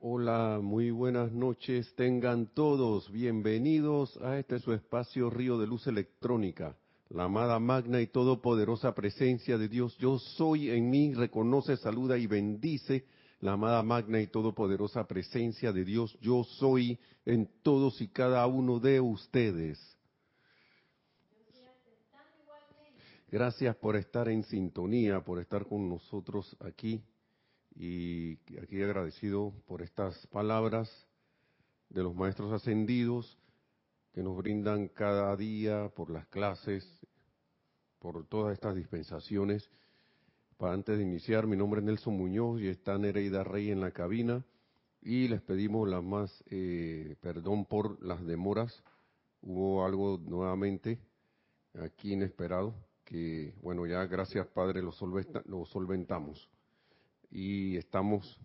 Hola, muy buenas noches. Tengan todos bienvenidos a este su espacio Río de Luz Electrónica. La amada magna y todopoderosa presencia de Dios, yo soy en mí, reconoce, saluda y bendice la amada magna y todopoderosa presencia de Dios, yo soy en todos y cada uno de ustedes. Gracias por estar en sintonía, por estar con nosotros aquí y aquí agradecido por estas palabras de los maestros ascendidos que nos brindan cada día por las clases, por todas estas dispensaciones. Para antes de iniciar, mi nombre es Nelson Muñoz y está Nereida Rey en la cabina y les pedimos la más eh, perdón por las demoras. Hubo algo nuevamente aquí inesperado que, bueno, ya gracias Padre lo, lo solventamos y estamos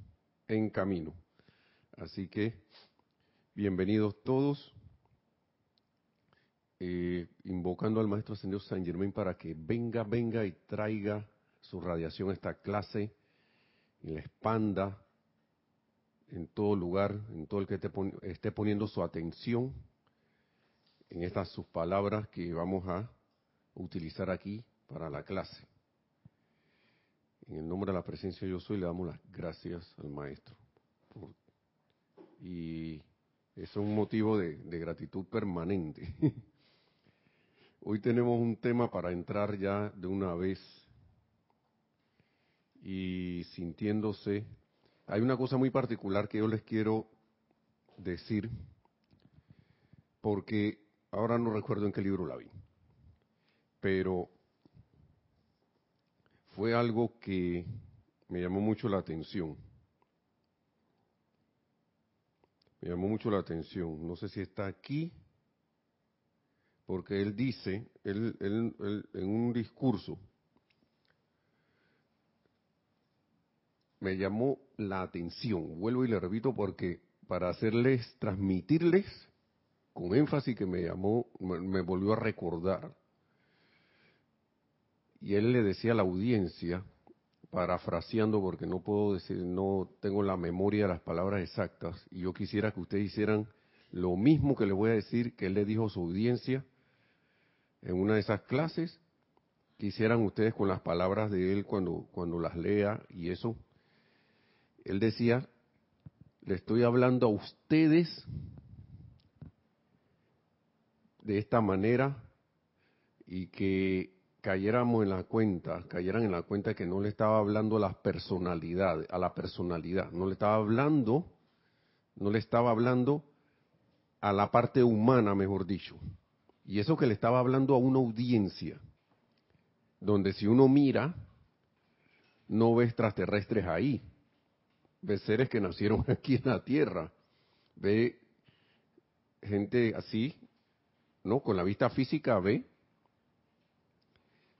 en camino. Así que, bienvenidos todos, eh, invocando al Maestro Señor San Germain para que venga, venga y traiga su radiación a esta clase y la expanda en todo lugar, en todo el que esté poniendo su atención en estas sus palabras que vamos a utilizar aquí para la clase. En el nombre de la presencia yo soy, le damos las gracias al Maestro. y es un motivo de, de gratitud permanente. Hoy tenemos un tema para entrar ya de una vez y sintiéndose. Hay una cosa muy particular que yo les quiero decir, porque ahora no recuerdo en qué libro la vi, pero fue algo que me llamó mucho la atención. Me llamó mucho la atención. No sé si está aquí, porque él dice, él, en un discurso, me llamó la atención. Vuelvo y le repito porque para hacerles, transmitirles con énfasis que me llamó, me volvió a recordar y él le decía a la audiencia, parafraseando porque no puedo decir, no tengo la memoria de las palabras exactas, y yo quisiera que ustedes hicieran lo mismo que le voy a decir que él le dijo a su audiencia en una de esas clases, que hicieran ustedes con las palabras de él cuando, cuando las lea y eso. Él decía, le estoy hablando a ustedes de esta manera y que cayéramos en la cuenta, cayeran en la cuenta que no le estaba hablando a la personalidad, a la personalidad, no le estaba hablando, no le estaba hablando a la parte humana, mejor dicho. Y eso que le estaba hablando a una audiencia, donde si uno mira, no ve extraterrestres ahí, ve seres que nacieron aquí en la Tierra, ve gente así, ¿no? Con la vista física ve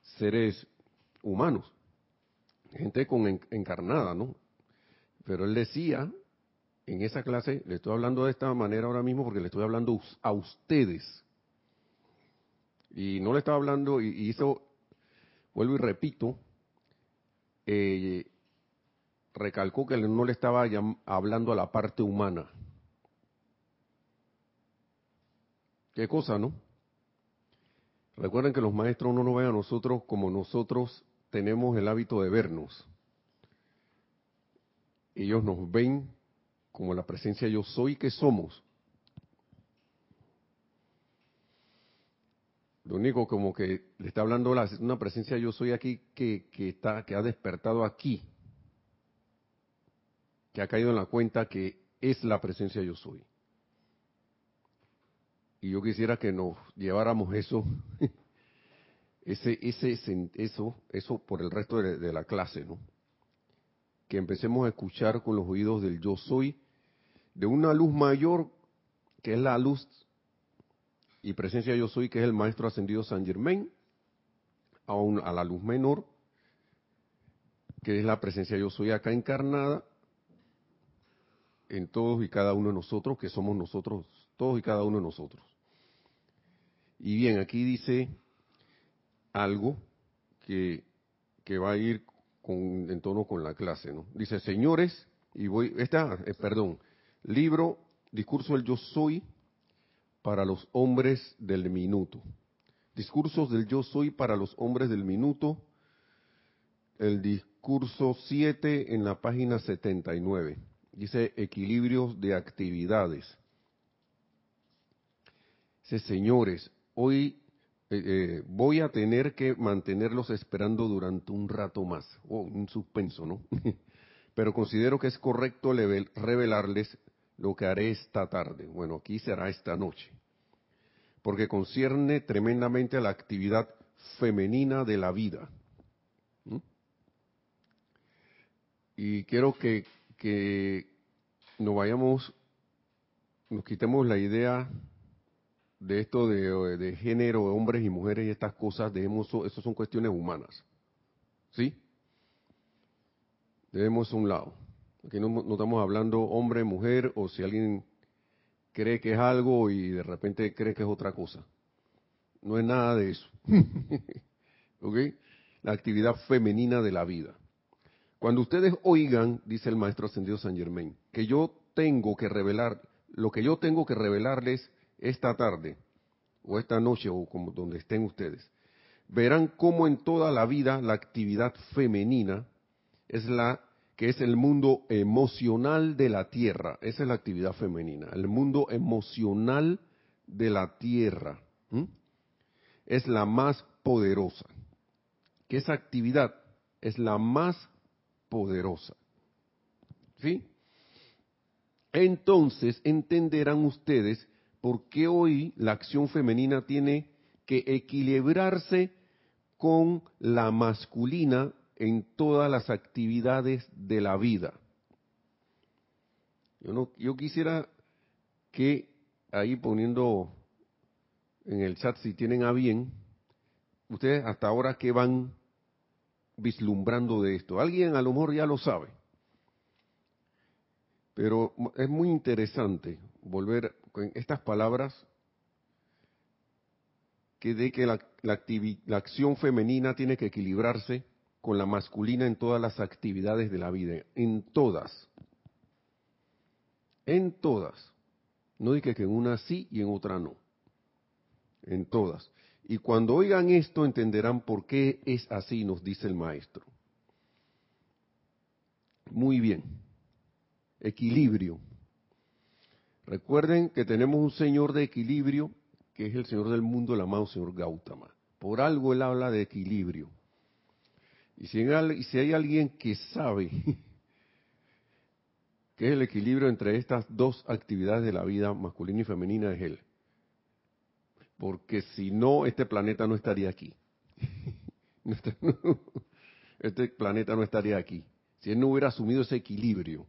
seres humanos, gente con encarnada, ¿no? Pero él decía, en esa clase, le estoy hablando de esta manera ahora mismo porque le estoy hablando a ustedes. Y no le estaba hablando, y hizo, vuelvo y repito, eh, recalcó que no le estaba hablando a la parte humana. ¿Qué cosa, no? Recuerden que los maestros no nos ven a nosotros como nosotros tenemos el hábito de vernos. Ellos nos ven como la presencia yo soy que somos. Lo único como que le está hablando la, una presencia yo soy aquí que, que, está, que ha despertado aquí, que ha caído en la cuenta que es la presencia yo soy. Y yo quisiera que nos lleváramos eso, ese, ese, eso, eso por el resto de, la clase, ¿no? Que empecemos a escuchar con los oídos del yo soy, de una luz mayor, que es la luz y presencia yo soy, que es el maestro ascendido San Germain, a, a la luz menor, que es la presencia yo soy acá encarnada, en todos y cada uno de nosotros, que somos nosotros, todos y cada uno de nosotros. Y bien, aquí dice algo que, va a ir en tono con la clase, ¿no? Dice, señores, Y voy, esta, eh, perdón, libro, discurso del yo soy para los hombres del minuto. Discursos del yo soy para los hombres del minuto. El discurso 7 en la página 79. Dice equilibrios de actividades. Dice, señores, hoy eh, eh, voy a tener que mantenerlos esperando durante un rato más. Oh, un suspenso, ¿no? Pero considero que es correcto revelarles lo que haré esta tarde. Bueno, aquí será esta noche. Porque concierne tremendamente a la actividad femenina de la vida. ¿Mm? Y quiero que, que nos vayamos, nos quitemos la idea de esto de, de género, hombres y mujeres y estas cosas, debemos, eso son cuestiones humanas. ¿Sí? Debemos a un lado. Aquí no, no, estamos hablando hombre, mujer, o si alguien cree que es algo y de repente cree que es otra cosa. No es nada de eso. ¿Ok? La actividad femenina de la vida. Cuando ustedes oigan, dice el maestro ascendido San Germain, que yo tengo que revelar, lo que yo tengo que revelarles esta tarde, o esta noche, o como donde estén ustedes, verán cómo en toda la vida la actividad femenina es la que es el mundo emocional de la tierra. Esa es la actividad femenina, el mundo emocional de la tierra. Es la más poderosa. Que esa actividad es la más poderosa. ¿Sí? Entonces entenderán ustedes por qué hoy la acción femenina tiene que equilibrarse con la masculina en todas las actividades de la vida. Yo, quisiera que ahí poniendo en el chat, si tienen a bien, ustedes hasta ahora qué van vislumbrando de esto. Alguien a lo mejor ya lo sabe, pero es muy interesante volver con estas palabras que de que la, la, acción femenina tiene que equilibrarse con la masculina en todas las actividades de la vida, en todas, en todas. No dije que en una sí y en otra no, en todas. Y cuando oigan esto entenderán por qué es así, nos dice el maestro. Muy bien, equilibrio. Recuerden que tenemos un Señor de equilibrio, que es el Señor del mundo, el amado Señor Gautama. Por algo Él habla de equilibrio. Y si hay alguien que sabe qué es el equilibrio entre estas dos actividades de la vida masculina y femenina, es Él. Porque si no, este planeta no estaría aquí. Este planeta no estaría aquí. Si Él no hubiera asumido ese equilibrio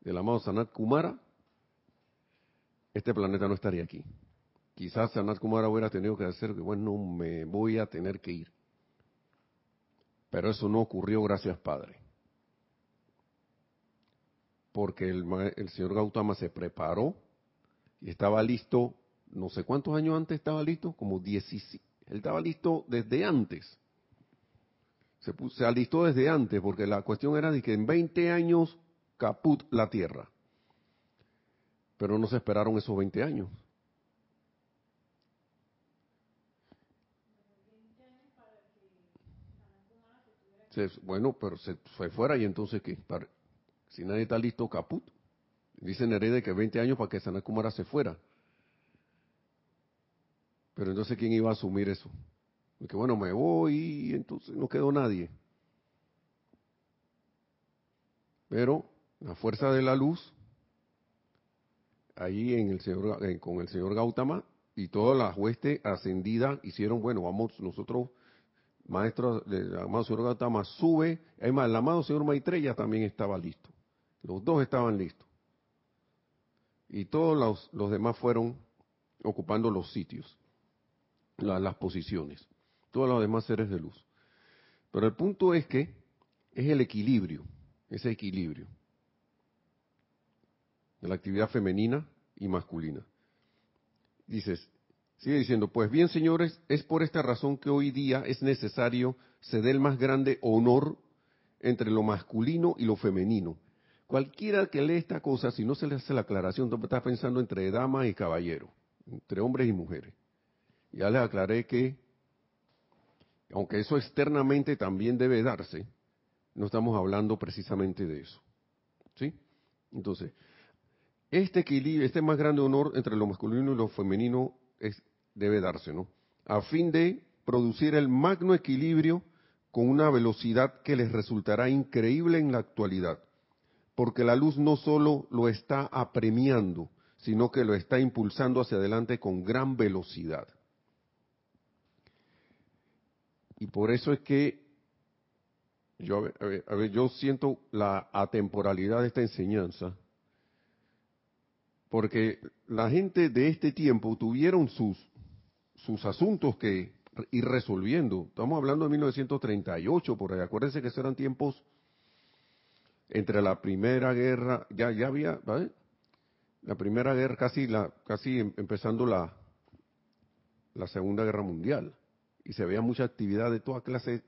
del amado Sanat Kumara, este planeta no estaría aquí. Quizás Sanat Kumara hubiera tenido que hacer que, bueno, me voy a tener que ir. Pero eso no ocurrió, gracias Padre. Porque el, el señor Gautama se preparó y estaba listo, no sé cuántos años antes estaba listo, como 17. Él estaba listo desde antes. Se, se alistó desde antes, porque la cuestión era de que en 20 años caput la Tierra. Pero no se esperaron esos 20 años. bueno, pero se fue fuera y entonces que si nadie está listo, caput. Dice Nerede que 20 años para que Sanakumara se fuera. Pero entonces, ¿quién iba a asumir eso? Que bueno, me voy y entonces no quedó nadie. Pero la fuerza de la luz ahí en el señor, con el señor Gautama y toda la hueste ascendida hicieron, bueno, vamos nosotros, maestro del amado señor Gautama, sube, además el amado señor Maitreya también estaba listo, los dos estaban listos. Y todos los, los demás fueron ocupando los sitios, las posiciones, todos los demás seres de luz. Pero el punto es que es el equilibrio, ese equilibrio de la actividad femenina y masculina. Dices, sigue diciendo, pues bien señores, es por esta razón que hoy día es necesario ceder el más grande honor entre lo masculino y lo femenino, Cualquiera que lee esta cosa, si no se le hace la aclaración, está pensando entre damas y caballeros, entre hombres y mujeres. Ya les aclaré que, aunque eso externamente también debe darse, no estamos hablando precisamente de eso. ¿Sí? Entonces, este equilibrio, este más grande honor entre lo masculino y lo femenino debe darse, ¿no? A fin de producir el magno equilibrio con una velocidad que les resultará increíble en la actualidad, porque la luz no solo lo está apremiando, sino que lo está impulsando hacia adelante con gran velocidad. Y por eso es que yo, a ver, yo siento la atemporalidad de esta enseñanza, porque la gente de este tiempo tuvieron sus, sus asuntos que ir resolviendo. Estamos hablando de 1938, por ahí. Acuérdense que eran tiempos entre la primera guerra, ya, ya había, ¿vale? La primera guerra, casi, la, casi em, empezando la, la Segunda Guerra Mundial. Y se veía mucha actividad de toda clase,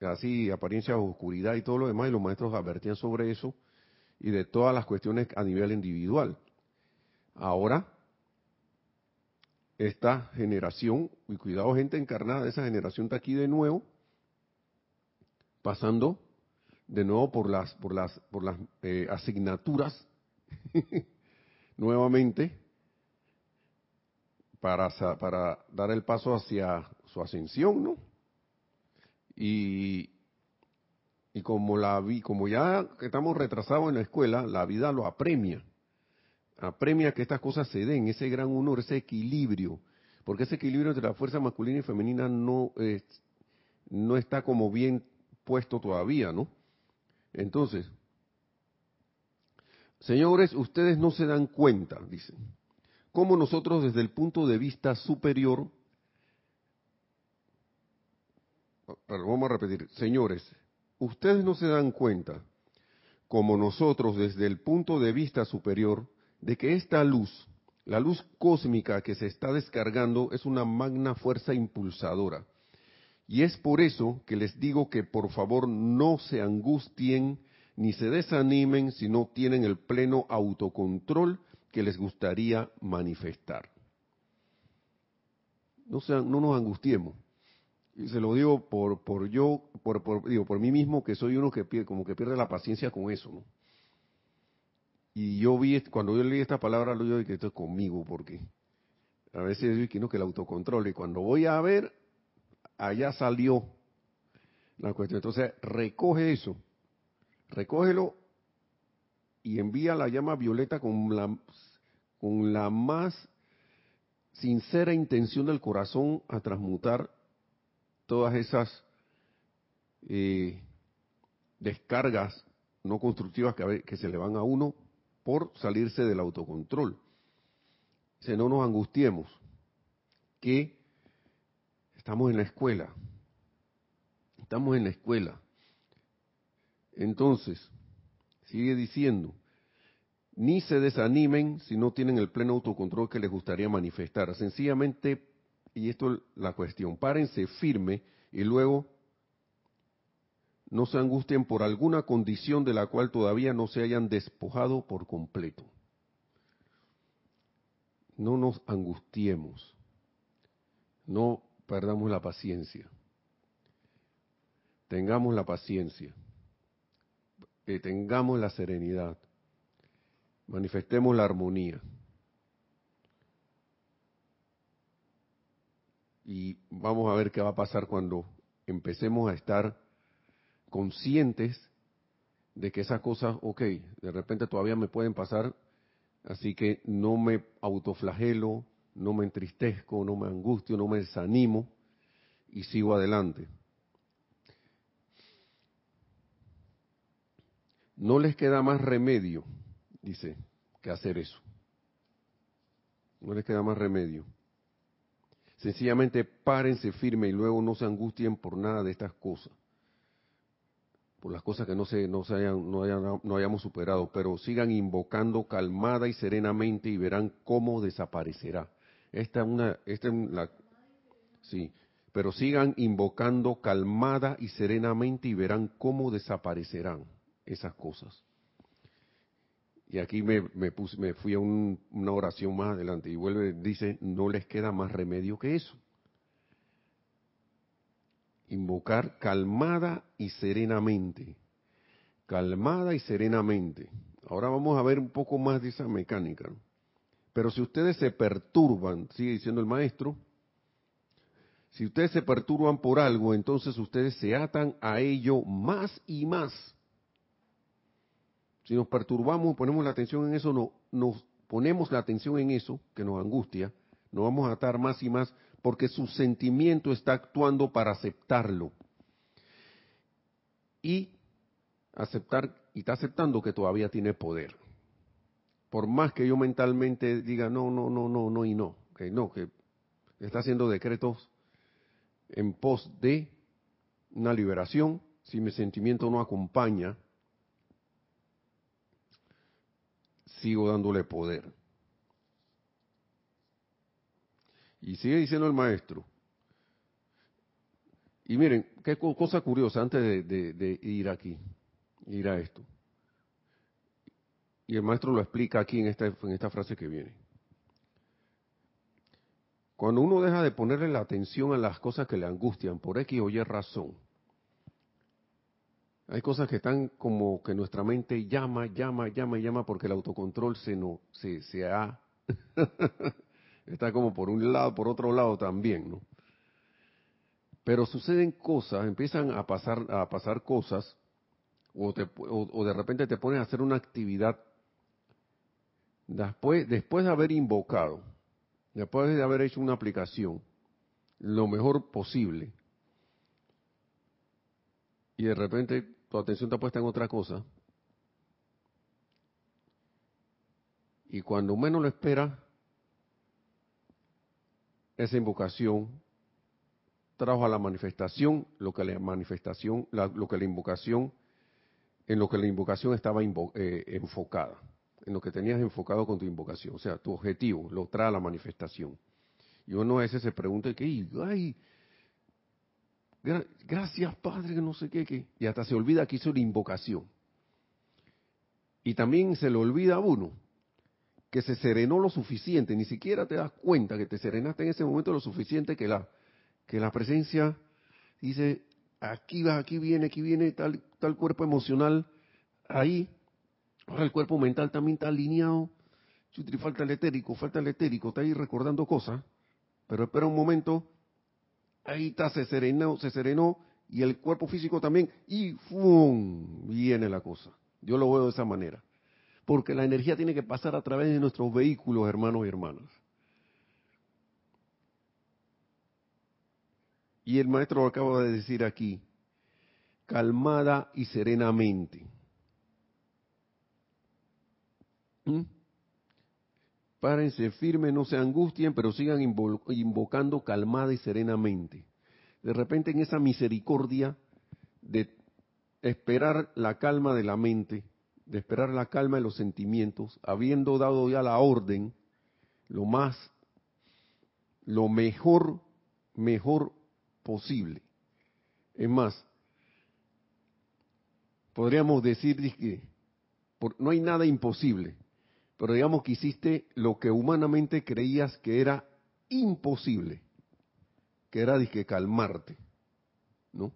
así, apariencia de oscuridad y todo lo demás, y los maestros advertían sobre eso y de todas las cuestiones a nivel individual. Ahora, esta generación, y cuidado gente encarnada esa generación está aquí de nuevo, pasando de nuevo por las, por las, por las eh, asignaturas nuevamente para, para dar el paso hacia su ascensión, ¿no? Y, y como la vi, como ya estamos retrasados en la escuela, la vida lo apremia. Apremia que estas cosas se den, ese gran honor, ese equilibrio. Porque ese equilibrio entre la fuerza masculina y femenina no, no está como bien puesto todavía, ¿no? Entonces, señores, ustedes no se dan cuenta, dicen, cómo nosotros desde el punto de vista superior, vamos a repetir, señores, ustedes no se dan cuenta, como nosotros desde el punto de vista superior, de que esta luz, la luz cósmica que se está descargando, es una magna fuerza impulsadora. Y es por eso que les digo que por favor no se angustien ni se desanimen si no tienen el pleno autocontrol que les gustaría manifestar. No, nos angustiemos y se lo digo por, por yo, por, por, digo, por mí mismo, que soy uno que pierde, como que pierde la paciencia con eso, ¿no? Y yo vi, cuando yo leí esta palabra, lo yo dije, esto es conmigo, porque a veces yo quiero que el autocontrol, y cuando voy a ver, allá salió la cuestión. Entonces, recoge eso, recógelo y envía la llama violeta con la, con la más sincera intención del corazón a transmutar todas esas eh, descargas no constructivas que, que, se le van a uno por salirse del autocontrol. Si no nos angustiemos, que estamos en la escuela, estamos en la escuela. Entonces, sigue diciendo, ni se desanimen si no tienen el pleno autocontrol que les gustaría manifestar. Sencillamente y esto es la cuestión, párense firme y luego no se angustien por alguna condición de la cual todavía no se hayan despojado por completo. No nos angustiemos, no perdamos la paciencia, tengamos la paciencia, eh, tengamos la serenidad, manifestemos la armonía. Y vamos a ver qué va a pasar cuando empecemos a estar conscientes de que esas cosas, ok, de repente todavía me pueden pasar, así que no me autoflagelo, no me entristezco, no me angustio, no me desanimo y sigo adelante. No les queda más remedio, dice, que hacer eso. No les queda más remedio. Sencillamente párense firme y luego no se angustien por nada de estas cosas. Por las cosas que no, se, no, se hayan, no, no hayamos superado. Pero sigan invocando calmada y serenamente y verán cómo desaparecerá. Esta es una. Esta es la, sí. Pero sigan invocando calmada y serenamente y verán cómo desaparecerán esas cosas. Y aquí me, puse, me fui a una oración más adelante y vuelve, dice, no les queda más remedio que eso. Invocar calmada y serenamente. Calmada y serenamente. Ahora vamos a ver un poco más de esa mecánica. Pero si ustedes se perturban, sigue diciendo el maestro, si ustedes se perturban por algo, entonces ustedes se atan a ello más y más si nos perturbamos, ponemos la atención en eso, no, nos ponemos la atención en eso que nos angustia, nos vamos a atar más y más porque su sentimiento está actuando para aceptarlo. Y aceptar y está aceptando que todavía tiene poder. Por más que yo mentalmente diga no, no, no, no, no y no, que no, que está haciendo decretos en pos de una liberación, si mi sentimiento no acompaña sigo dándole poder. Y sigue diciendo el maestro. Y miren, qué cosa curiosa antes de, ir aquí, ir a esto. Y el maestro lo explica aquí en esta, en esta frase que viene. Cuando uno deja de ponerle la atención a las cosas que le angustian por X o Y razón, hay cosas que están como que nuestra mente llama, llama, llama, llama porque el autocontrol se no se, se ha está como por un lado, por otro lado también, ¿no? Pero suceden cosas, empiezan a pasar a pasar cosas o, o, de repente te pones a hacer una actividad después después de haber invocado, después de haber hecho una aplicación lo mejor posible y de repente tu atención está puesta en otra cosa, y cuando menos lo espera, esa invocación trajo a la manifestación lo que la manifestación, lo que la invocación, en lo que la invocación estaba eh, enfocada, en lo que tenías enfocado con tu invocación, o sea, tu objetivo lo trae a la manifestación. Y uno a veces se pregunta, ¿qué? Ay, Gracias, Padre, que no sé qué. Y hasta se olvida que hizo la invocación. Y también se le olvida a uno que se serenó lo suficiente, ni siquiera te das cuenta que te serenaste en ese momento lo suficiente que la, que la presencia dice, aquí va, aquí viene, aquí viene tal, tal cuerpo emocional, ahí, ahora el cuerpo mental también está alineado, falta el etérico, falta el etérico, está ahí recordando cosas, pero espera un momento, ahí está, se serenó, se serenó, y el cuerpo físico también, y ¡fum! viene la cosa. Yo lo veo de esa manera. Porque la energía tiene que pasar a través de nuestros vehículos, hermanos y hermanas. Y el maestro lo acaba de decir aquí, calmada y serenamente. ¿Mm? Párense firmes, no se angustien, pero sigan invocando calmada y serenamente. De repente en esa misericordia de esperar la calma de la mente, de esperar la calma de los sentimientos, habiendo dado ya la orden, lo más, lo mejor, mejor posible. Es más, podríamos decir que no hay nada imposible pero digamos que hiciste lo que humanamente creías que era imposible, que era que calmarte, ¿no?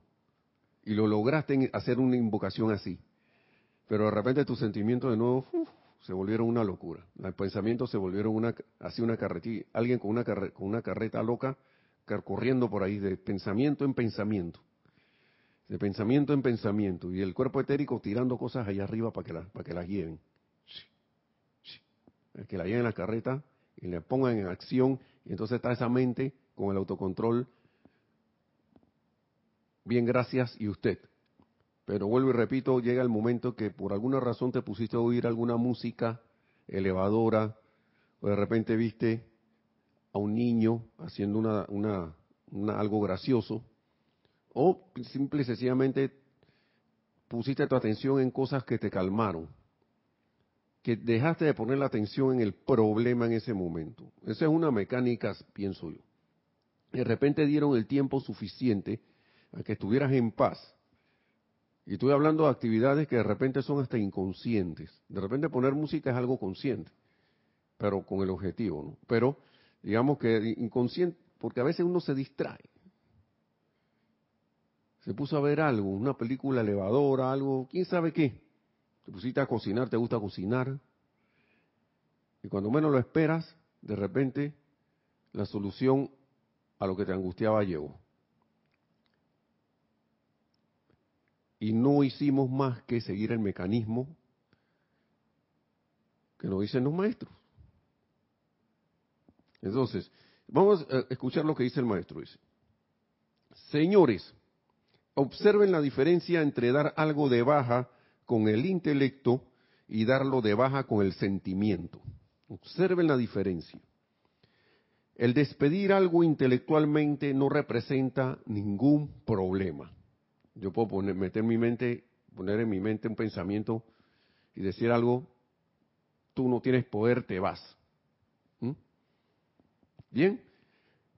Y lo lograste hacer una invocación así. Pero de repente tus sentimientos de nuevo se volvieron una locura. Los pensamientos se volvieron una, así una carretilla, alguien con una, con una carreta loca corriendo por ahí de pensamiento en pensamiento. De pensamiento en pensamiento. Y el cuerpo etérico tirando cosas allá arriba para que, para que las lleven que la lleven en la carreta y le pongan en acción, y entonces está esa mente con el autocontrol. Bien, gracias, y usted. Pero vuelvo y repito, llega el momento que por alguna razón te pusiste a oír alguna música elevadora, o de repente viste a un niño haciendo una, una, algo gracioso, o simple y sencillamente pusiste tu atención en cosas que te calmaron que dejaste de poner la atención en el problema en ese momento. Esa es una mecánica, pienso yo. De repente dieron el tiempo suficiente a que estuvieras en paz. Y estoy hablando de actividades que de repente son hasta inconscientes. De repente poner música es algo consciente, pero con el objetivo, ¿no? Pero digamos que inconsciente, porque a veces uno se distrae. Se puso a ver algo, una película elevadora, algo, quién sabe qué. Te pusiste a cocinar, te gusta cocinar. Y cuando menos lo esperas, de repente la solución a lo que te angustiaba llegó. Y no hicimos más que seguir el mecanismo que nos dicen los maestros. Entonces, vamos a escuchar lo que dice el maestro. Dice, señores, observen la diferencia entre dar algo de baja con el intelecto y darlo de baja con el sentimiento. Observen la diferencia. El despedir algo intelectualmente no representa ningún problema. Yo puedo poner, meter mi mente, poner en mi mente un pensamiento y decir algo, tú no tienes poder, te vas. ¿Mm? Bien,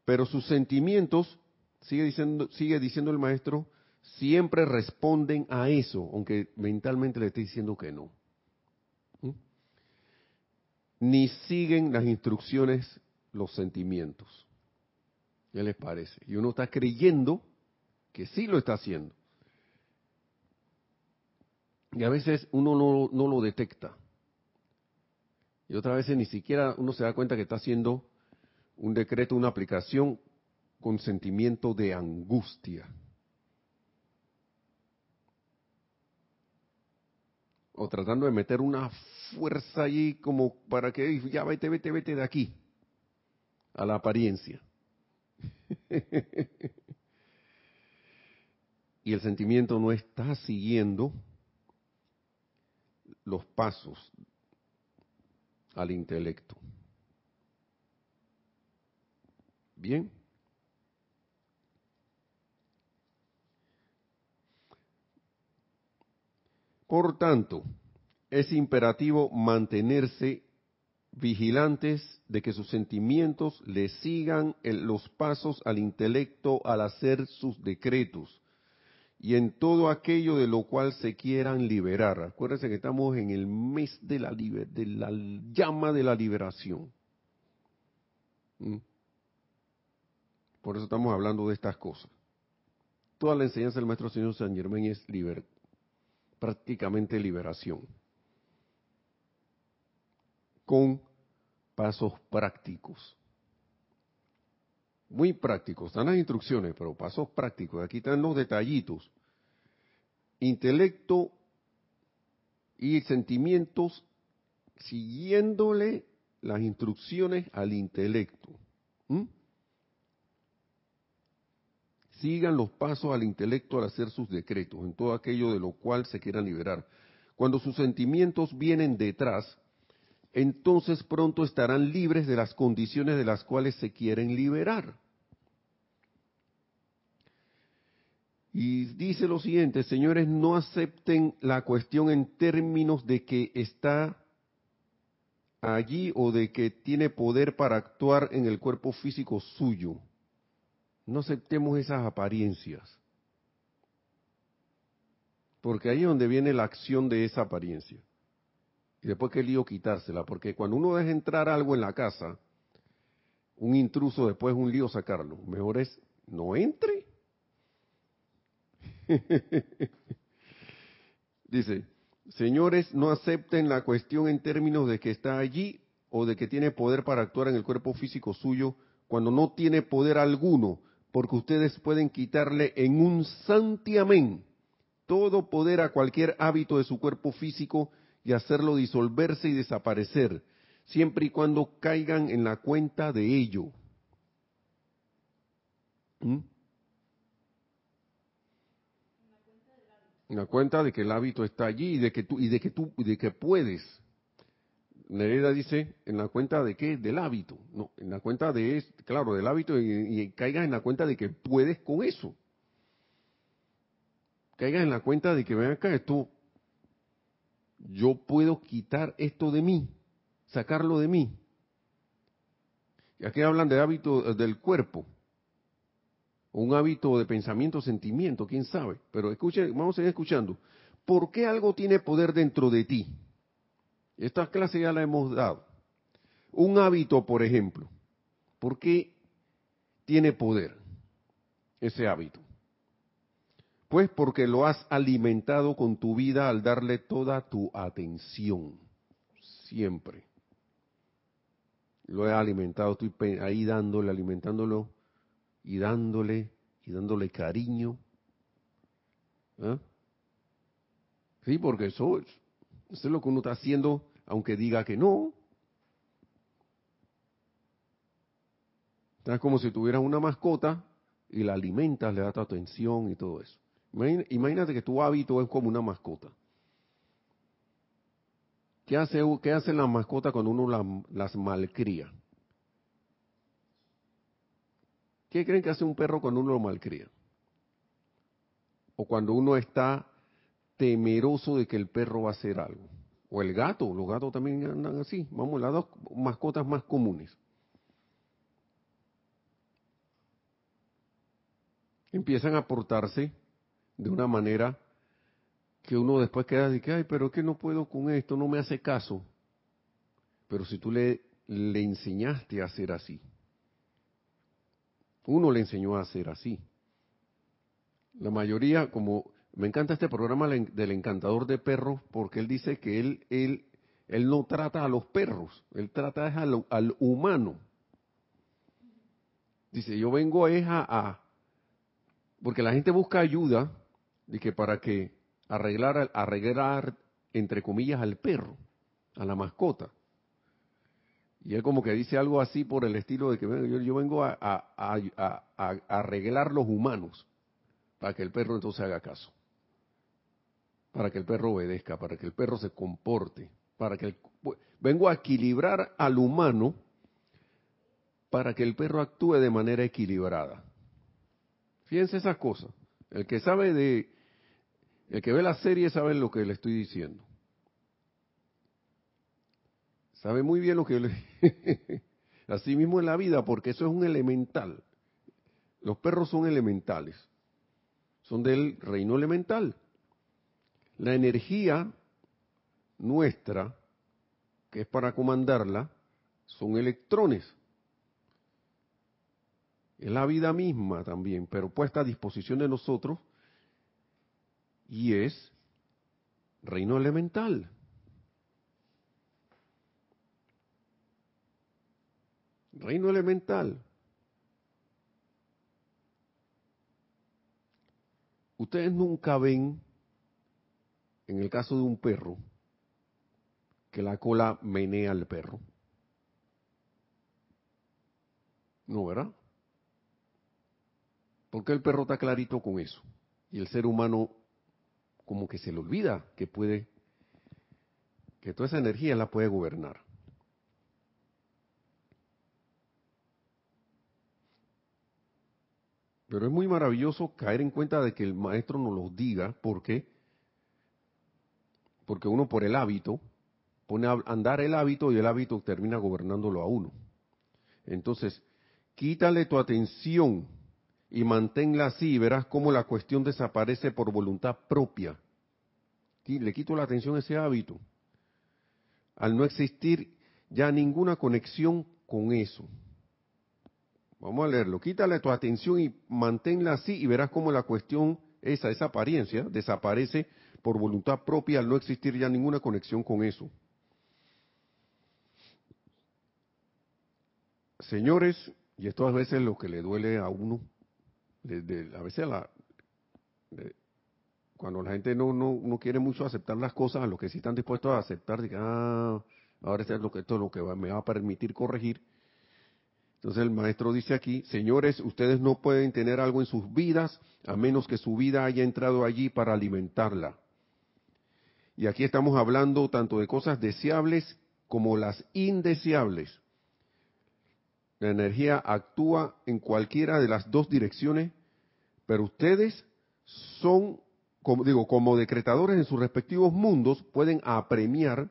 pero sus sentimientos, sigue diciendo, sigue diciendo el maestro, siempre responden a eso, aunque mentalmente le esté diciendo que no. ¿Mm? Ni siguen las instrucciones los sentimientos. ¿Qué les parece? Y uno está creyendo que sí lo está haciendo. Y a veces uno no, no lo detecta. Y otras veces ni siquiera uno se da cuenta que está haciendo un decreto, una aplicación con sentimiento de angustia. O tratando de meter una fuerza allí como para que ya vete, vete, vete de aquí. A la apariencia. y el sentimiento no está siguiendo los pasos al intelecto. Bien. Por tanto, es imperativo mantenerse vigilantes de que sus sentimientos le sigan los pasos al intelecto al hacer sus decretos y en todo aquello de lo cual se quieran liberar. Acuérdense que estamos en el mes de la, de la llama de la liberación. ¿Mm? Por eso estamos hablando de estas cosas. Toda la enseñanza del Maestro Señor San Germán es prácticamente liberación. Con pasos prácticos. Muy prácticos. Están las instrucciones, pero pasos prácticos. Aquí están los detallitos. Intelecto y sentimientos siguiéndole las instrucciones al intelecto. ¿Mm? Sigan los pasos al intelecto al hacer sus decretos, en todo aquello de lo cual se quieran liberar. Cuando sus sentimientos vienen detrás, entonces pronto estarán libres de las condiciones de las cuales se quieren liberar. Y dice lo siguiente, señores, no acepten la cuestión en términos de que está allí o de que tiene poder para actuar en el cuerpo físico suyo. No aceptemos esas apariencias. Porque ahí es donde viene la acción de esa apariencia. Y después qué lío quitársela. Porque cuando uno deja entrar algo en la casa, un intruso después es un lío sacarlo. Mejor es no entre. Dice, señores, no acepten la cuestión en términos de que está allí o de que tiene poder para actuar en el cuerpo físico suyo cuando no tiene poder alguno, porque ustedes pueden quitarle en un santiamén todo poder a cualquier hábito de su cuerpo físico y hacerlo disolverse y desaparecer, siempre y cuando caigan en la cuenta de ello. ¿Mm? En la cuenta de que el hábito está allí y de que tú y de que tú y de que puedes Nereda dice, en la cuenta de qué? Del hábito. No, en la cuenta de, claro, del hábito y, caigas en la cuenta de que puedes con eso. Caigas en la cuenta de que, ven acá, esto, yo puedo quitar esto de mí, sacarlo de mí. Y aquí hablan de hábito eh, del cuerpo. un hábito de pensamiento, sentimiento, quién sabe. Pero escuchen, vamos a seguir escuchando. ¿Por qué algo tiene poder dentro de ti? Esta clase ya la hemos dado. Un hábito, por ejemplo. ¿Por qué tiene poder ese hábito? Pues porque lo has alimentado con tu vida al darle toda tu atención. Siempre. Lo he alimentado, estoy ahí dándole, alimentándolo y dándole y dándole cariño. ¿Ah? Sí, porque eso, eso es lo que uno está haciendo, aunque diga que no. Es como si tuvieras una mascota y la alimentas, le das tu atención y todo eso. Imagínate que tu hábito es como una mascota. ¿Qué hace, qué hace la mascota cuando uno las malcría? ¿Qué creen que hace un perro cuando uno lo malcría? O cuando uno está temeroso de que el perro va a hacer algo. O el gato, los gatos también andan así. Vamos, las dos mascotas más comunes. Empiezan a portarse de una manera que uno después queda de que, ay, pero es que no puedo con esto, no me hace caso. Pero si tú le, le enseñaste a hacer así, uno le enseñó a hacer así. La mayoría, como me encanta este programa del encantador de perros, porque él dice que él, él, él no trata a los perros, él trata al, al humano. Dice, yo vengo es a, porque la gente busca ayuda, de que para que arreglar, arreglar, entre comillas, al perro, a la mascota. Y él como que dice algo así por el estilo de que yo, vengo a, a, arreglar los humanos para que el perro entonces haga caso, para que el perro obedezca, para que el perro se comporte, para que vengo a equilibrar al humano para que el perro actúe de manera equilibrada. Fíjense esas cosas. El que sabe de, el que ve la serie sabe lo que le estoy diciendo. Sabe muy bien lo que le... Así mismo en la vida, porque eso es un elemental. Los perros son elementales. Son del reino elemental. La energía nuestra, que es para comandarla, son electrones. Es la vida misma también, pero puesta a disposición de nosotros y es reino elemental. Reino elemental. Ustedes nunca ven, en el caso de un perro, que la cola menea al perro. No, ¿verdad? Porque el perro está clarito con eso. Y el ser humano como que se le olvida que puede, que toda esa energía la puede gobernar. Pero es muy maravilloso caer en cuenta de que el maestro nos lo diga, ¿por qué? Porque uno por el hábito pone a andar el hábito y el hábito termina gobernándolo a uno. Entonces, quítale tu atención y manténla así y verás cómo la cuestión desaparece por voluntad propia. Le quito la atención a ese hábito. Al no existir ya ninguna conexión con eso. Vamos a leerlo. Quítale tu atención y manténla así y verás cómo la cuestión, esa, esa apariencia, desaparece por voluntad propia al no existir ya ninguna conexión con eso. Señores, y esto a veces lo que le duele a uno, a veces la, cuando la gente no, no, quiere mucho aceptar las cosas, a lo que sí están dispuestos a aceptar, de ah, ahora esto es lo que, esto es lo que me va a permitir corregir, entonces el maestro dice aquí, señores, ustedes no pueden tener algo en sus vidas a menos que su vida haya entrado allí para alimentarla. Y aquí estamos hablando tanto de cosas deseables como las indeseables. La energía actúa en cualquiera de las dos direcciones, pero ustedes son, como digo, como decretadores en sus respectivos mundos, pueden apremiar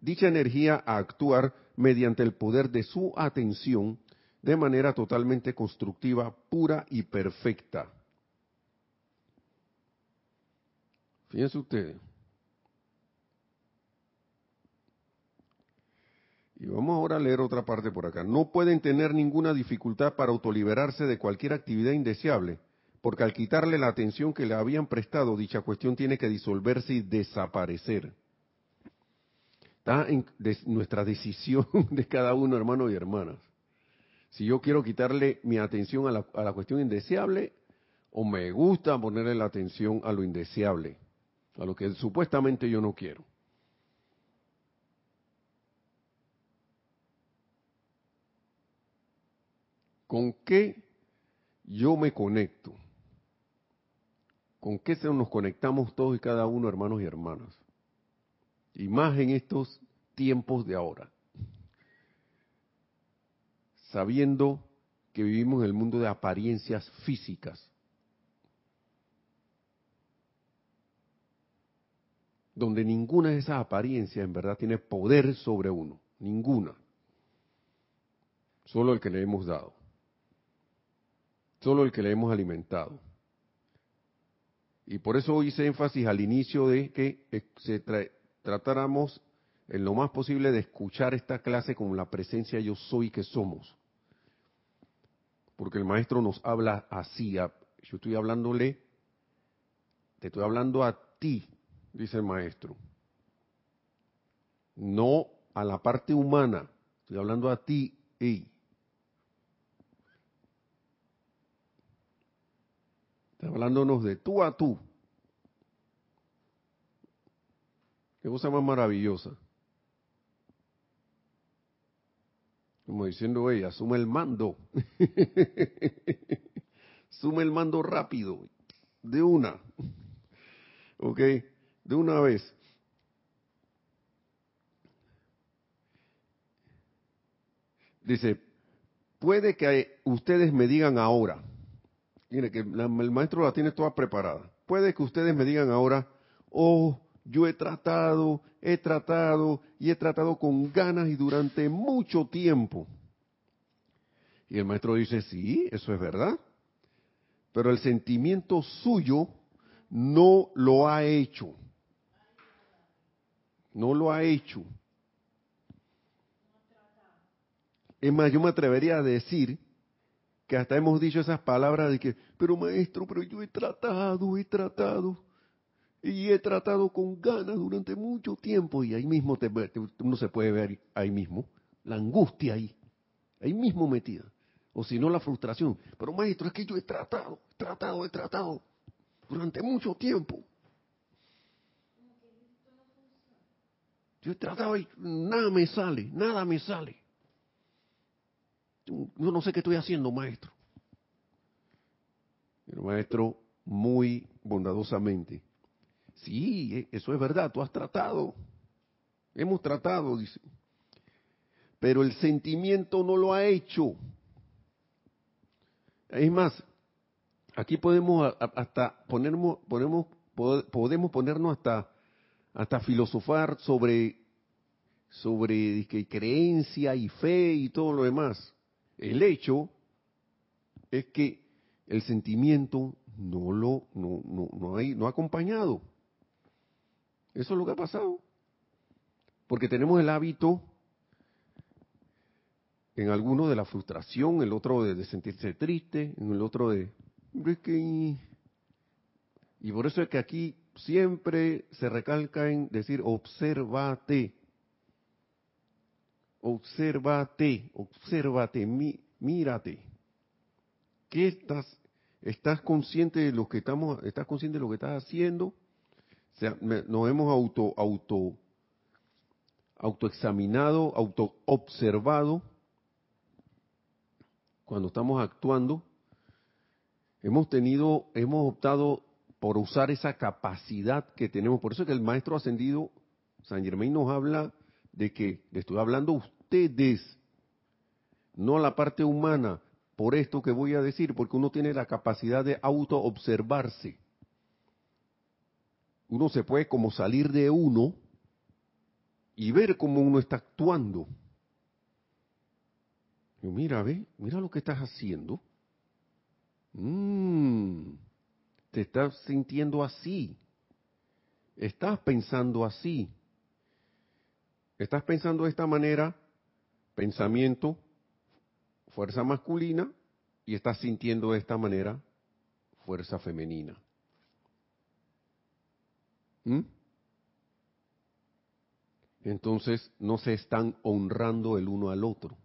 dicha energía a actuar mediante el poder de su atención de manera totalmente constructiva, pura y perfecta. Fíjense ustedes. Y vamos ahora a leer otra parte por acá. No pueden tener ninguna dificultad para autoliberarse de cualquier actividad indeseable, porque al quitarle la atención que le habían prestado, dicha cuestión tiene que disolverse y desaparecer. Está en nuestra decisión de cada uno, hermanos y hermanas. Si yo quiero quitarle mi atención a la, a la cuestión indeseable, o me gusta ponerle la atención a lo indeseable, a lo que supuestamente yo no quiero. ¿Con qué yo me conecto? ¿Con qué se nos conectamos todos y cada uno, hermanos y hermanas? Y más en estos tiempos de ahora. Sabiendo que vivimos en el mundo de apariencias físicas. Donde ninguna de esas apariencias en verdad tiene poder sobre uno. Ninguna. Solo el que le hemos dado solo el que le hemos alimentado. Y por eso hice énfasis al inicio de que se tratáramos en lo más posible de escuchar esta clase con la presencia yo soy que somos. Porque el maestro nos habla así. yo estoy hablándole, te estoy hablando a ti, dice el maestro. No a la parte humana, estoy hablando a ti y Hablándonos de tú a tú. Qué cosa más maravillosa. Como diciendo ella, asume el mando. Sume el mando rápido. De una. ¿Ok? De una vez. Dice, puede que ustedes me digan ahora, Mire, que el maestro la tiene toda preparada. Puede que ustedes me digan ahora, oh, yo he tratado, he tratado y he tratado con ganas y durante mucho tiempo. Y el maestro dice, sí, eso es verdad. Pero el sentimiento suyo no lo ha hecho. No lo ha hecho. Es más, yo me atrevería a decir que hasta hemos dicho esas palabras de que, pero maestro, pero yo he tratado, he tratado, y he tratado con ganas durante mucho tiempo, y ahí mismo te, uno se puede ver ahí mismo, la angustia ahí, ahí mismo metida, o si no la frustración, pero maestro, es que yo he tratado, he tratado, he tratado, durante mucho tiempo. Yo he tratado y nada me sale, nada me sale. Yo no sé qué estoy haciendo, maestro. El maestro muy bondadosamente. Sí, e, eso es verdad, tú has tratado. Hemos tratado, dice. Pero el sentimiento no lo ha hecho. Es más, aquí podemos hasta ponernos, ponemos, podemos ponernos hasta, hasta filosofar sobre, sobre creencia y fe y todo lo demás. El hecho es que el sentimiento no lo no, no, no, hay, no ha acompañado. Eso es lo que ha pasado. Porque tenemos el hábito en alguno de la frustración, el otro de, sentirse triste, en el otro de... Y por eso es que aquí siempre se recalca en decir, obsérvate obsérvate, obsérvate, mírate. ¿Qué estás? ¿Estás consciente de lo que estamos, estás consciente de lo que estás haciendo? O sea, nos hemos auto, auto, autoexaminado, autoobservado cuando estamos actuando. Hemos tenido, hemos optado por usar esa capacidad que tenemos. Por eso es que el maestro ascendido, San Germain nos habla de que le estoy hablando a ustedes, no a la parte humana, por esto que voy a decir, porque uno tiene la capacidad de auto-observarse. Uno se puede como salir de uno y ver cómo uno está actuando. Yo, mira, ve, mira lo que estás haciendo. Mm, te estás sintiendo así. Estás pensando así. Estás pensando de esta manera, pensamiento, fuerza masculina, y estás sintiendo de esta manera, fuerza femenina. ¿Mm? Entonces no se están honrando el uno al otro.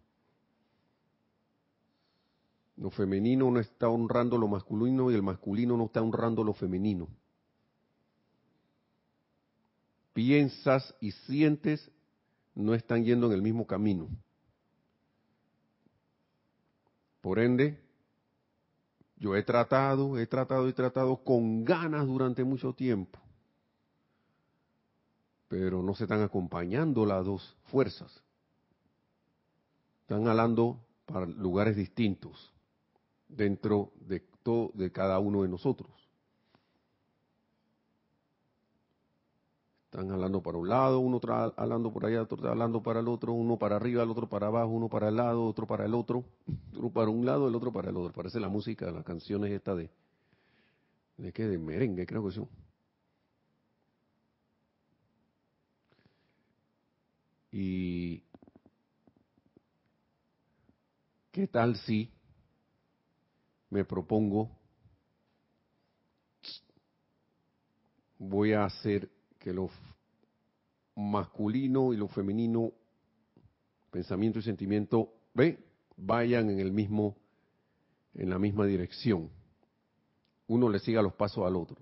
Lo femenino no está honrando lo masculino y el masculino no está honrando lo femenino. Piensas y sientes no están yendo en el mismo camino. Por ende, yo he tratado, he tratado y tratado con ganas durante mucho tiempo, pero no se están acompañando las dos fuerzas. Están hablando para lugares distintos dentro de todo, de cada uno de nosotros. Están hablando para un lado, uno hablando por allá, otro hablando para el otro, uno para arriba, el otro para abajo, uno para el lado, otro para el otro, uno para un lado, el otro para el otro. Parece la música, las canciones esta de, ¿de qué? De merengue, creo que son. Y ¿qué tal si me propongo, voy a hacer que lo masculino y lo femenino, pensamiento y sentimiento, ve, vayan en el mismo, en la misma dirección. Uno le siga los pasos al otro.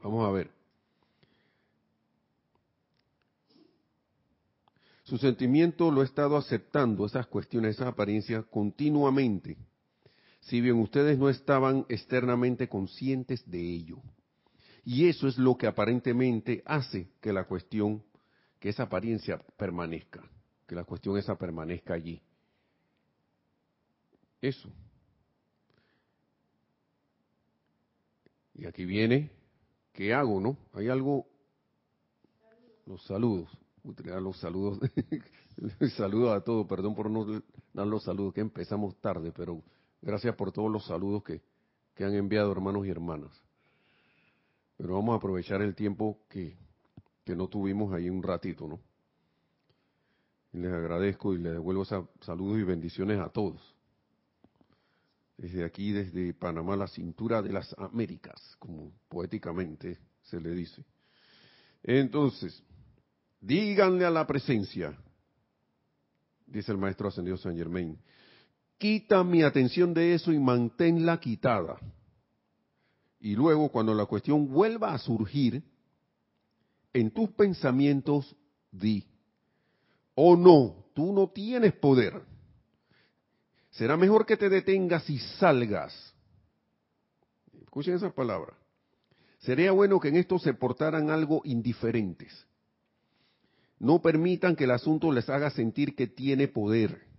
Vamos a ver. Su sentimiento lo ha estado aceptando, esas cuestiones, esas apariencias, continuamente si bien ustedes no estaban externamente conscientes de ello. Y eso es lo que aparentemente hace que la cuestión, que esa apariencia permanezca, que la cuestión esa permanezca allí. Eso. Y aquí viene, ¿qué hago, no? Hay algo, los saludos, los saludos, saludos a todos, perdón por no dar los saludos, que empezamos tarde, pero Gracias por todos los saludos que, han enviado hermanos y hermanas. Pero vamos a aprovechar el tiempo que, no tuvimos ahí un ratito, ¿no? Les agradezco y les devuelvo saludos y bendiciones a todos. Desde aquí, desde Panamá, la cintura de las Américas, como poéticamente se le dice. Entonces, díganle a la presencia, dice el maestro ascendido San Germain, quita mi atención de eso y manténla quitada. Y luego, cuando la cuestión vuelva a surgir, en tus pensamientos di, oh no, tú no tienes poder. Será mejor que te detengas y salgas. Escuchen esas palabras. Sería bueno que en esto se portaran algo indiferentes. No permitan que el asunto les haga sentir que tiene poder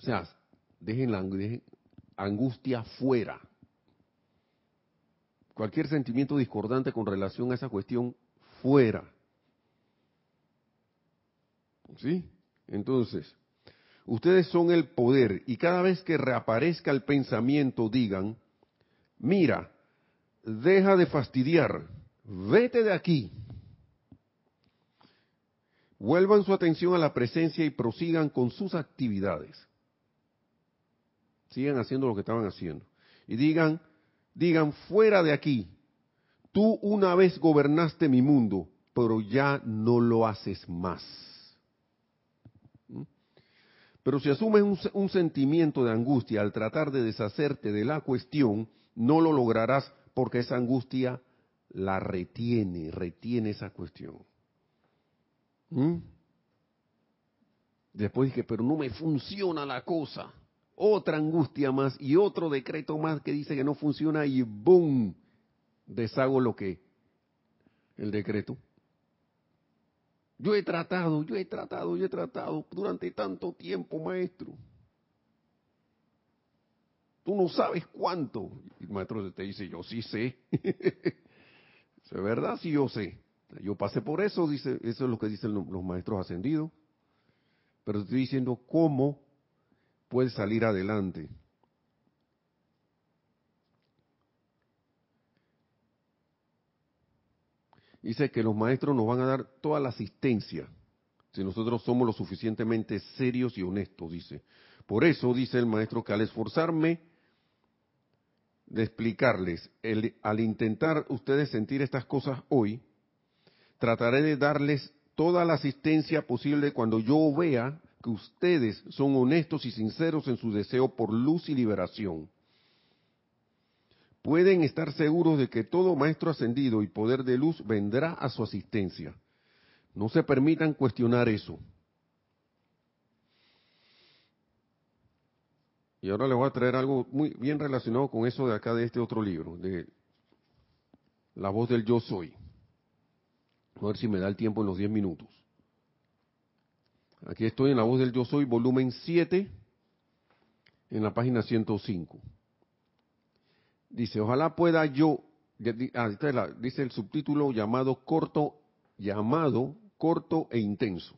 o sea, dejen la angustia fuera. Cualquier sentimiento discordante con relación a esa cuestión, fuera. ¿Sí? Entonces, ustedes son el poder y cada vez que reaparezca el pensamiento digan, mira, deja de fastidiar, vete de aquí. Vuelvan su atención a la presencia y prosigan con sus actividades sigan haciendo lo que estaban haciendo. Y digan, digan, fuera de aquí, tú una vez gobernaste mi mundo, pero ya no lo haces más. ¿Mm? Pero si asumes un, sentimiento de angustia al tratar de deshacerte de la cuestión, no lo lograrás porque esa angustia la retiene, retiene esa cuestión. ¿Mm? Después dije, pero no me funciona la cosa otra angustia más y otro decreto más que dice que no funciona y ¡boom! deshago lo que el decreto. Yo he tratado, yo he tratado, yo he tratado durante tanto tiempo, maestro. Tú no sabes cuánto. El maestro te dice, yo sí sé. ¿Es verdad? Sí, yo sé. Yo pasé por eso, dice, eso es lo que dicen los maestros ascendidos. pero estoy diciendo cómo puedes salir adelante. Dice que los maestros nos van a dar toda la asistencia si nosotros somos lo suficientemente serios y honestos, dice. Por eso dice el maestro que al esforzarme de explicarles, al intentar ustedes sentir estas cosas hoy, trataré de darles toda la asistencia posible cuando yo vea que ustedes son honestos y sinceros en su deseo por luz y liberación. Pueden estar seguros de que todo maestro ascendido y poder de luz vendrá a su asistencia. No se permitan cuestionar eso. Y ahora les voy a traer algo muy bien relacionado con eso de acá de este otro libro, de La voz del yo soy. A ver si me da el tiempo en los 10 minutos. Aquí estoy en La voz del yo soy, volumen 7, en la página 105. Dice, ojalá pueda yo, ah, dice el subtítulo llamado corto, llamado corto e intenso.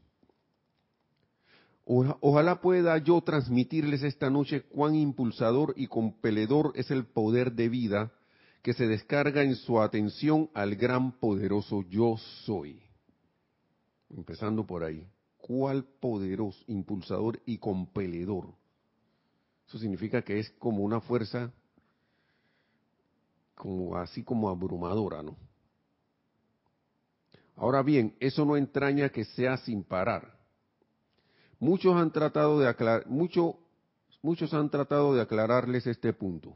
Ojalá pueda yo transmitirles esta noche cuán impulsador y compeledor es el poder de vida que se descarga en su atención al gran poderoso yo soy. Empezando por ahí. ¿Cuál poderoso, impulsador y compeledor? Eso significa que es como una fuerza como así como abrumadora, ¿no? Ahora bien, eso no entraña que sea sin parar. Muchos han tratado de aclarar, mucho, muchos han tratado de aclararles este punto.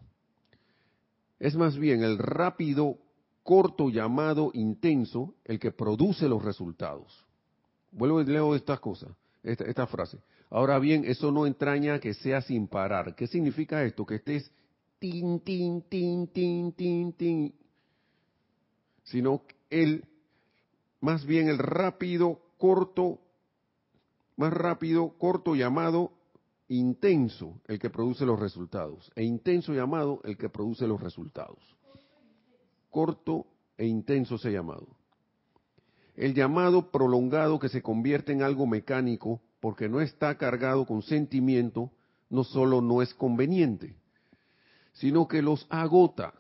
Es más bien el rápido, corto llamado intenso el que produce los resultados. Vuelvo y leo esta cosa, esta, esta frase. Ahora bien, eso no entraña que sea sin parar. ¿Qué significa esto? Que estés tin, tin, tin, tin, tin, tin, sino el, más bien el rápido, corto, más rápido, corto llamado intenso, el que produce los resultados, e intenso llamado el que produce los resultados. Corto e intenso se llamado. El llamado prolongado que se convierte en algo mecánico porque no está cargado con sentimiento, no solo no es conveniente, sino que los agota.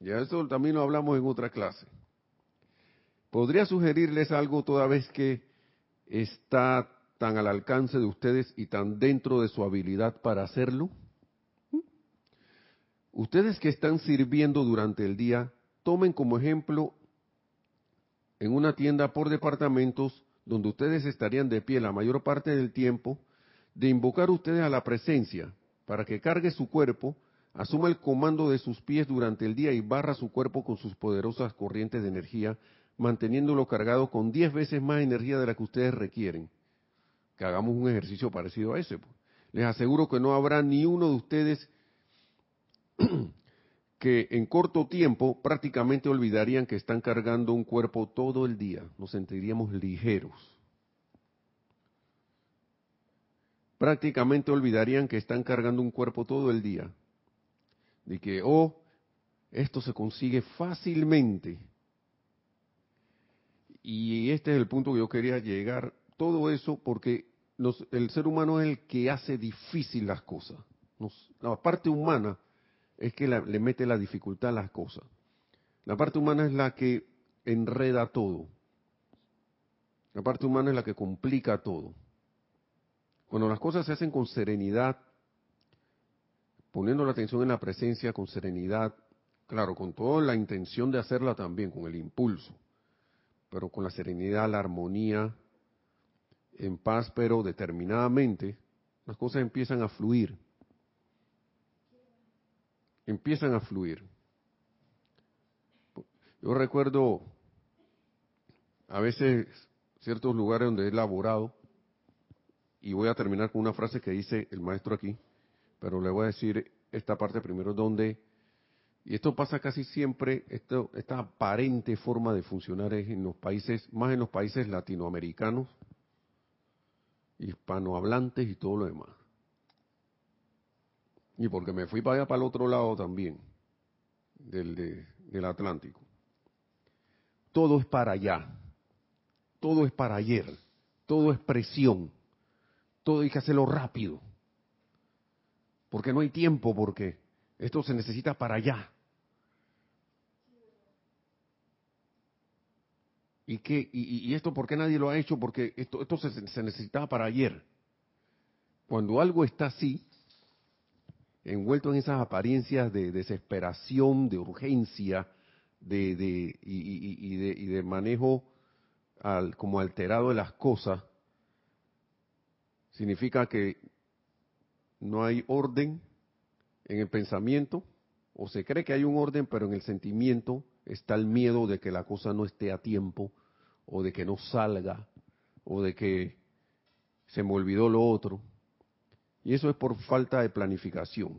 Ya eso también lo hablamos en otra clase. Podría sugerirles algo toda vez que está tan al alcance de ustedes y tan dentro de su habilidad para hacerlo. Ustedes que están sirviendo durante el día, tomen como ejemplo en una tienda por departamentos donde ustedes estarían de pie la mayor parte del tiempo, de invocar ustedes a la presencia para que cargue su cuerpo, asuma el comando de sus pies durante el día y barra su cuerpo con sus poderosas corrientes de energía, manteniéndolo cargado con diez veces más energía de la que ustedes requieren. Que hagamos un ejercicio parecido a ese. Pues. Les aseguro que no habrá ni uno de ustedes que en corto tiempo prácticamente olvidarían que están cargando un cuerpo todo el día. Nos sentiríamos ligeros. prácticamente olvidarían que están cargando un cuerpo todo el día. De que, oh, esto se consigue fácilmente. Y este es el punto que yo quería llegar. Todo eso porque el ser humano es el que hace difícil las cosas. la parte humana es que le mete la dificultad a las cosas. La parte humana es la que enreda todo. La parte humana es la que complica todo. Cuando las cosas se hacen con serenidad, poniendo la atención en la presencia con serenidad, claro, con toda la intención de hacerla también, con el impulso, pero con la serenidad, la armonía, en paz, pero determinadamente, las cosas empiezan a fluir. Empiezan a fluir. Yo recuerdo a veces ciertos lugares donde he laborado, y voy a terminar con una frase que dice el maestro aquí, pero le voy a decir esta parte primero donde, y esto pasa casi siempre, esto, esta aparente forma de funcionar es en los países, más en los países latinoamericanos, hispanohablantes y todo lo demás. Y porque me fui para allá, para el otro lado también, del, del Atlántico. Todo es para allá, todo es para ayer todo es presión, todo hay que hacerlo rápido, porque no hay tiempo, porque esto se necesita para allá. ¿Y, y, esto por qué nadie lo ha hecho? Porque esto, esto se, se necesitaba para ayer. Cuando algo está así, envuelto en esas apariencias de desesperación, de urgencia, de, de, y, de, y de manejo al, como alterado de las cosas, significa que no hay orden en el pensamiento, o se cree que hay un orden, pero en el sentimiento está el miedo de que la cosa no esté a tiempo, o de que no salga, o de que se me olvidó lo otro. Y eso es por falta de planificación.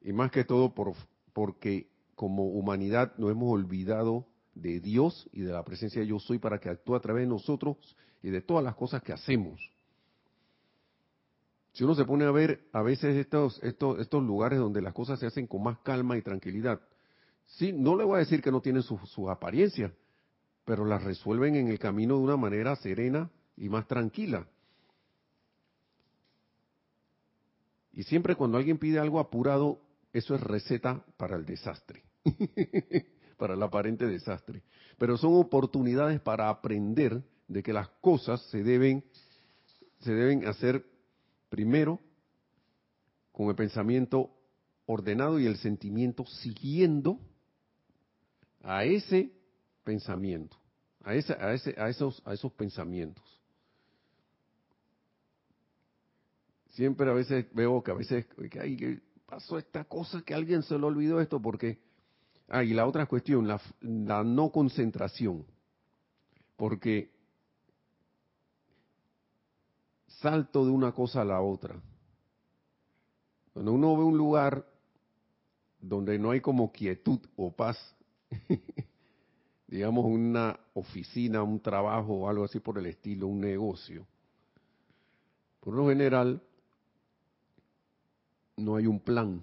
Y más que todo por, porque como humanidad nos hemos olvidado de Dios y de la presencia de yo soy para que actúe a través de nosotros y de todas las cosas que hacemos. Si uno se pone a ver a veces estos, estos, estos lugares donde las cosas se hacen con más calma y tranquilidad, sí, no le voy a decir que no tienen sus su apariencias, pero las resuelven en el camino de una manera serena y más tranquila. Y siempre cuando alguien pide algo apurado, eso es receta para el desastre, para el aparente desastre. Pero son oportunidades para aprender de que las cosas se deben, se deben hacer primero con el pensamiento ordenado y el sentimiento siguiendo a ese pensamiento, a, a, ese, a, esos, a esos pensamientos. Siempre a veces veo que a veces que hay, pasó esta cosa que alguien se lo olvidó esto porque ah y la otra cuestión la, la no concentración porque salto de una cosa a la otra. Cuando uno ve un lugar donde no hay como quietud o paz digamos una oficina un trabajo o algo así por el estilo un negocio por lo general no hay un plan.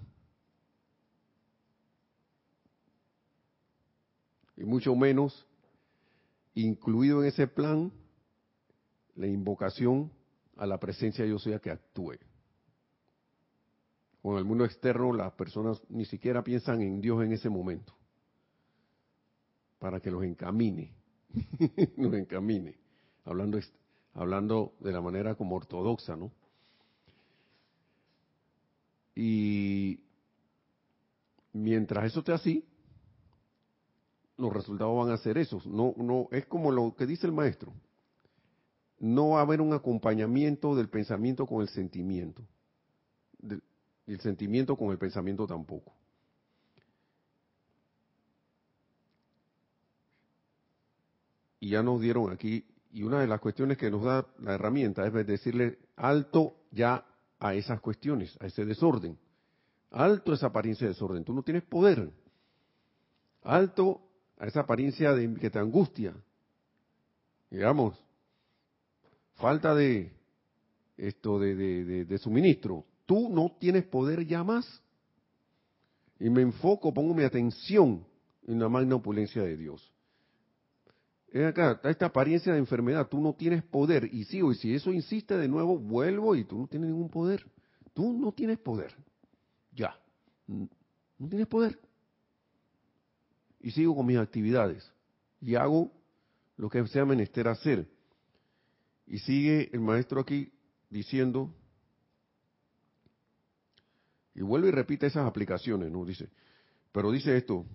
Y mucho menos incluido en ese plan la invocación a la presencia de yo soy a que actúe. Con el mundo externo las personas ni siquiera piensan en Dios en ese momento para que los encamine, los encamine, hablando, hablando de la manera como ortodoxa, ¿no? Y mientras eso esté así, los resultados van a ser esos. No, no, es como lo que dice el maestro. No va a haber un acompañamiento del pensamiento con el sentimiento. y el sentimiento con el pensamiento tampoco. Y ya nos dieron aquí, y una de las cuestiones que nos da la herramienta es decirle alto ya a esas cuestiones, a ese desorden. Alto esa apariencia de desorden. Tú no tienes poder. Alto a esa apariencia de que te angustia. Digamos, falta de esto de, de, de, suministro. Tú no tienes poder ya más. Y me enfoco, pongo mi atención en la magna opulencia de Dios. Acá, esta apariencia de enfermedad, tú no tienes poder. Y sigo, y si eso insiste de nuevo, vuelvo y tú no tienes ningún poder. Tú no tienes poder. Ya. No tienes poder. Y sigo con mis actividades. Y hago lo que sea menester hacer. Y sigue el maestro aquí diciendo, y vuelve y repite esas aplicaciones, ¿no? Dice, pero dice esto,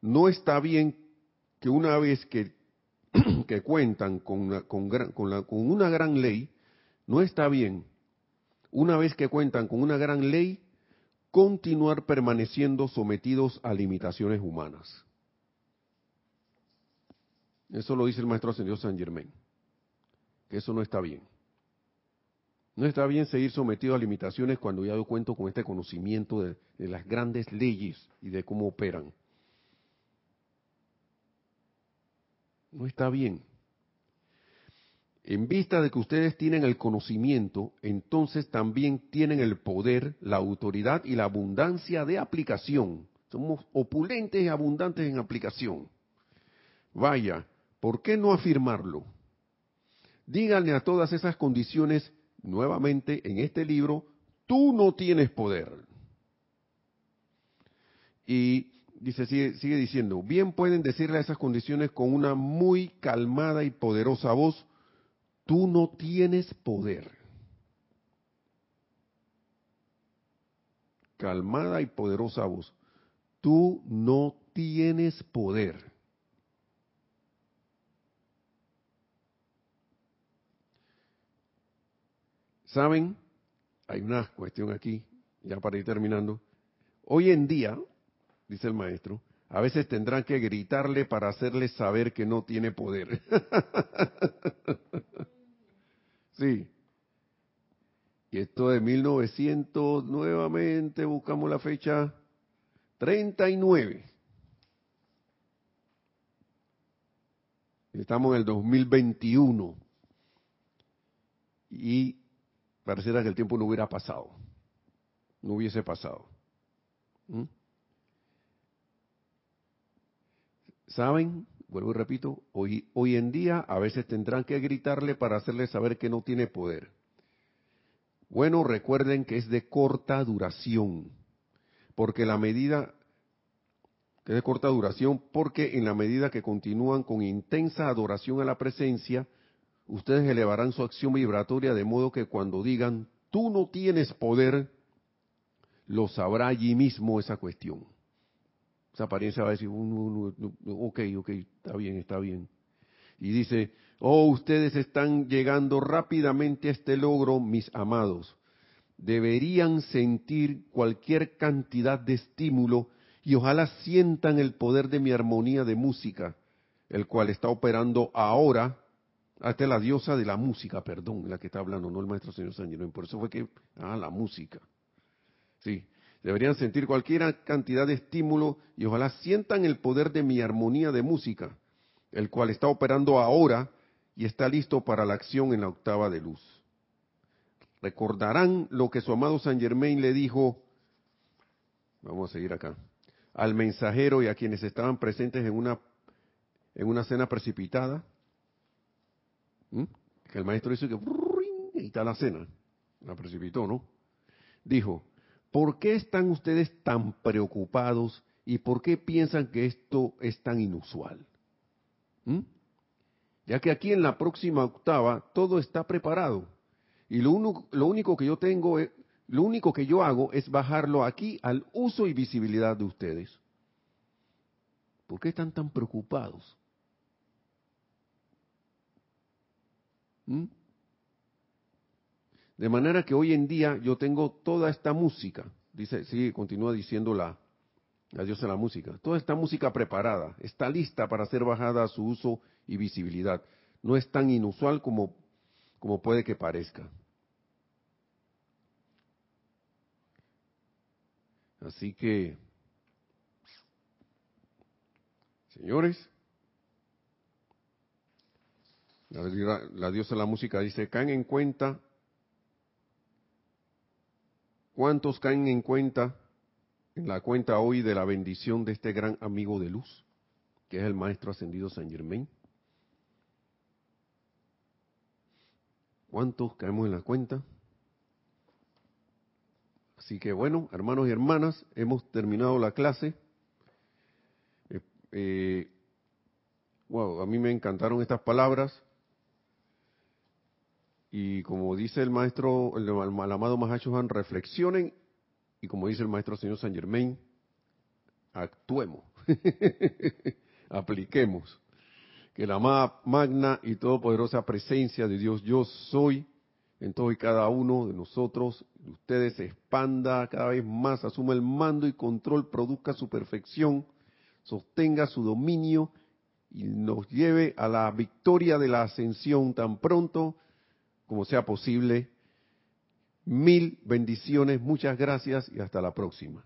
no está bien que una vez que que cuentan con una, con, con una gran ley, no está bien, una vez que cuentan con una gran ley, continuar permaneciendo sometidos a limitaciones humanas. Eso lo dice el maestro ascendido San Germain, que eso no está bien. No está bien seguir sometido a limitaciones cuando ya doy cuento con este conocimiento de las grandes leyes y de cómo operan. No está bien. En vista de que ustedes tienen el conocimiento, entonces también tienen el poder, la autoridad y la abundancia de aplicación. Somos opulentes y abundantes en aplicación. Vaya, ¿por qué no afirmarlo? díganle a todas esas condiciones, nuevamente en este libro, tú no tienes poder. Y dice, sigue, sigue diciendo, bien pueden decirle a esas condiciones con una muy calmada y poderosa voz, tú no tienes poder. Calmada y poderosa voz, tú no tienes poder. ¿Saben? Hay una cuestión aquí, ya para ir terminando. Hoy en día, dice el maestro, a veces tendrán que gritarle para hacerle saber que no tiene poder. sí. Y esto de 1900, nuevamente buscamos la fecha 39. Estamos en el 2021. Y pareciera que el tiempo no hubiera pasado, no hubiese pasado. ¿Mm? ¿Saben? Vuelvo y repito, hoy, hoy en día a veces tendrán que gritarle para hacerle saber que no tiene poder. Bueno, recuerden que es de corta duración, porque la medida que es de corta duración, porque en la medida que continúan con intensa adoración a la presencia, ustedes elevarán su acción vibratoria de modo que cuando digan, tú no tienes poder, lo sabrá allí mismo esa cuestión. Esa apariencia va a decir, ok, ok, está bien, está bien. Y dice, oh, ustedes están llegando rápidamente a este logro, mis amados. Deberían sentir cualquier cantidad de estímulo y ojalá sientan el poder de mi armonía de música, el cual está operando ahora hasta la diosa de la música, perdón, la que está hablando, no el maestro señor San Por eso fue que, ah, la música. Sí, deberían sentir cualquier cantidad de estímulo y ojalá sientan el poder de mi armonía de música, el cual está operando ahora y está listo para la acción en la octava de luz. Recordarán lo que su amado San Germain le dijo, vamos a seguir acá, al mensajero y a quienes estaban presentes en una, en una cena precipitada, ¿Mm? Que el maestro dice que y está la cena. La precipitó, ¿no? Dijo, ¿por qué están ustedes tan preocupados y por qué piensan que esto es tan inusual? ¿Mm? Ya que aquí en la próxima octava todo está preparado. Y lo, único que yo tengo, es, lo único que yo hago es bajarlo aquí al uso y visibilidad de ustedes. ¿Por qué están tan preocupados? ¿Mm? De manera que hoy en día yo tengo toda esta música, dice, sigue, continúa diciendo la, la diosa de la música, toda esta música preparada, está lista para ser bajada a su uso y visibilidad. No es tan inusual como, como puede que parezca. Así que, señores, la, diosa de la música dice, caen en cuenta, ¿cuántos caen en cuenta en la cuenta hoy de la bendición de este gran amigo de luz, que es el Maestro Ascendido San Germain? ¿Cuántos caemos en la cuenta? Así que bueno, hermanos y hermanas, hemos terminado la clase. Eh, eh, wow, a mí me encantaron estas palabras. Y como dice el maestro, el, amado Mahashohan, reflexionen y como dice el maestro señor San Germain, actuemos, apliquemos. Que la magna y todopoderosa presencia de Dios yo soy en todo y cada uno de nosotros, de ustedes se expanda cada vez más, asuma el mando y control, produzca su perfección, sostenga su dominio y nos lleve a la victoria de la ascensión tan pronto como sea posible. Mil bendiciones, muchas gracias y hasta la próxima.